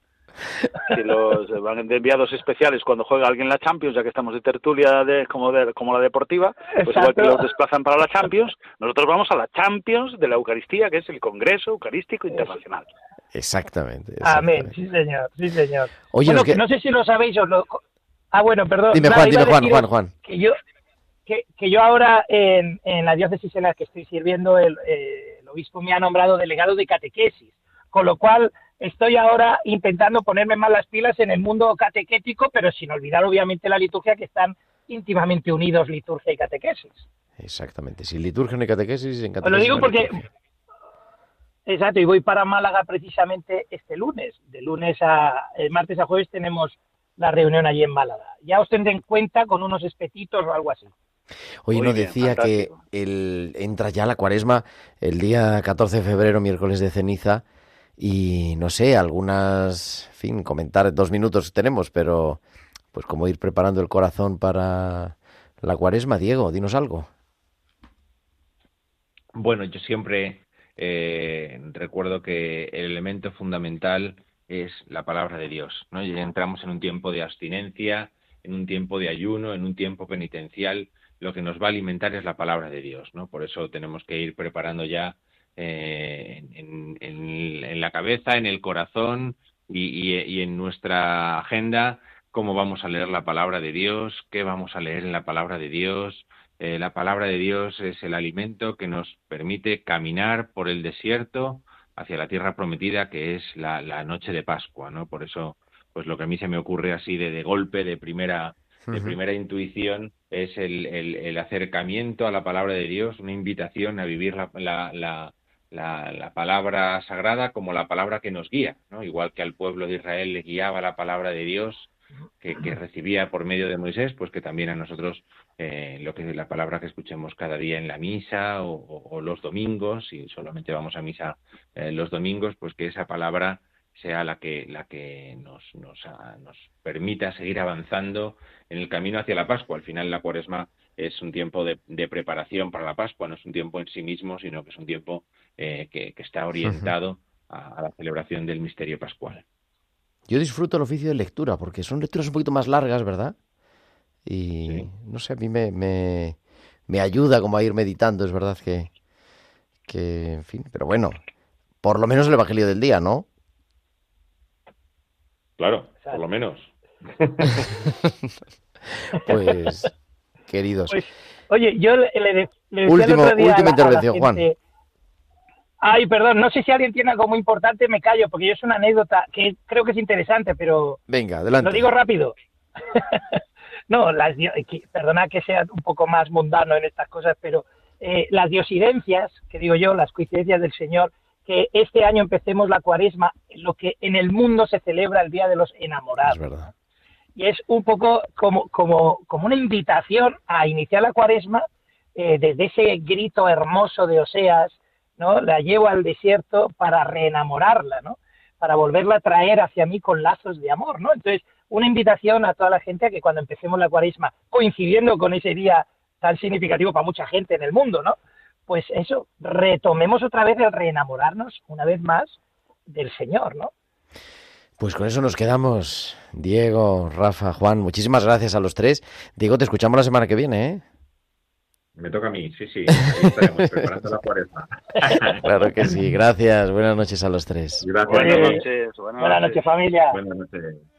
Si los van de enviados especiales cuando juega alguien la Champions, ya que estamos de tertulia de, como, de, como la deportiva, pues igual que los desplazan para la Champions, nosotros vamos a la Champions de la Eucaristía, que es el Congreso Eucarístico Internacional. Exactamente. Amén, sí señor, sí señor. Oye, no sé si lo sabéis, os lo, Ah, bueno, perdón. Dime, Juan, dime, Juan, Juan, Juan. Que yo, que, que yo ahora, en, en, la diócesis en la que estoy sirviendo, el, eh, el obispo me ha nombrado delegado de catequesis, con lo cual estoy ahora intentando ponerme más las pilas en el mundo catequético, pero sin olvidar obviamente la liturgia, que están íntimamente unidos liturgia y catequesis. Exactamente, sin liturgia ni catequesis, en catequesis. lo digo porque... Exacto, y voy para Málaga precisamente este lunes. De lunes a el martes a jueves tenemos la reunión allí en Málaga. Ya os tendré en cuenta con unos espetitos o algo así. Oye, Muy no bien, decía que el, entra ya la cuaresma el día 14 de febrero, miércoles de ceniza, y no sé, algunas, en fin, comentar dos minutos tenemos, pero pues cómo ir preparando el corazón para la cuaresma, Diego, dinos algo. Bueno, yo siempre eh, recuerdo que el elemento fundamental es la palabra de Dios, ¿no? Y entramos en un tiempo de abstinencia, en un tiempo de ayuno, en un tiempo penitencial. Lo que nos va a alimentar es la palabra de Dios, ¿no? Por eso tenemos que ir preparando ya eh, en, la cabeza, en el corazón y en nuestra agenda cómo vamos a leer la palabra de Dios, qué vamos a leer en la palabra de Dios, eh, la palabra de Dios es el alimento que nos permite caminar por el desierto hacia la tierra prometida, que es la, la noche de Pascua, ¿no? Por eso, pues lo que a mí se me ocurre así de, de golpe, de primera, de primera intuición, es el, el- el acercamiento a la palabra de Dios, una invitación a vivir la, la, la, la- la palabra sagrada como la palabra que nos guía, ¿no? Igual que al pueblo de Israel le guiaba la palabra de Dios, que, que recibía por medio de Moisés, pues que también a nosotros eh, lo que la palabra que escuchemos cada día en la misa o, o- o los domingos, si solamente vamos a misa eh, los domingos, pues que esa palabra sea la que la que nos nos, ah, nos permita seguir avanzando en el camino hacia la Pascua. Al final la Cuaresma es un tiempo de, de preparación para la Pascua, no es un tiempo en sí mismo, sino que es un tiempo eh, que, que está orientado a- a la celebración del misterio pascual. Yo disfruto el oficio de lectura porque son lecturas un poquito más largas, ¿verdad? Y Sí. no sé, a mí me, me, me ayuda como a ir meditando, es verdad que, que, en fin, pero bueno, por lo menos el Evangelio del día, ¿no? Claro, por lo menos. *laughs* Pues, queridos, Pues, oye, yo le, le de- le decía Último- el otro día a última a intervención, Juan. Ay, perdón, no sé si alguien tiene algo muy importante, me callo, porque yo es una anécdota que creo que es interesante, pero venga, adelante. lo digo rápido. *laughs* no, las, que- perdona que sea un poco más mundano en estas cosas, pero eh, las diosidencias, que digo yo, las coincidencias del Señor, que este año empecemos la cuaresma, lo que en el mundo se celebra el Día de los Enamorados Es verdad. y es un poco como, como, como una invitación a iniciar la cuaresma eh, desde ese grito hermoso de Oseas, ¿no? La llevo al desierto para reenamorarla, ¿no? Para volverla a traer hacia mí con lazos de amor, ¿no? Entonces, una invitación a toda la gente a que cuando empecemos la cuaresma, coincidiendo con ese día tan significativo para mucha gente en el mundo, ¿no? Pues eso, retomemos otra vez el reenamorarnos una vez más del Señor, ¿no? Pues con eso nos quedamos. Diego, Rafa, Juan, muchísimas gracias a los tres. Diego, te escuchamos la semana que viene, ¿eh? Me toca a mí, sí, sí. Ahí estaremos *laughs* preparando la cuaresma. *laughs* Claro que sí. Gracias. Buenas noches a los tres. Gracias. Buenas noches. Buenas, Buenas noches, familia. Buenas noches.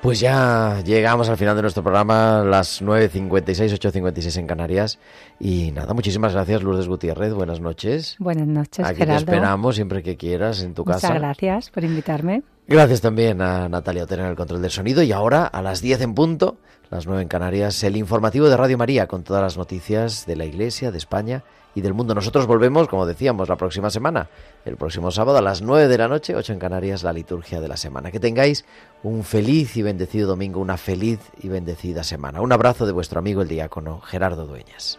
Pues ya llegamos al final de nuestro programa, las 9.56, 8.56 en Canarias. Y nada, muchísimas gracias, Lourdes Gutiérrez. Buenas noches. Buenas noches, Aquí Gerardo. te esperamos siempre que quieras en tu Muchas casa. gracias por invitarme. Gracias también a Natalia Otero en el control del sonido. Y ahora, a las 10 en punto, las 9 en Canarias, el informativo de Radio María con todas las noticias de la Iglesia, de España y del mundo. Nosotros volvemos, como decíamos, la próxima semana, el próximo sábado a las 9 de la noche, 8 en Canarias, la liturgia de la semana. Que tengáis un feliz y bendecido domingo, una feliz y bendecida semana. Un abrazo de vuestro amigo el diácono Gerardo Dueñas.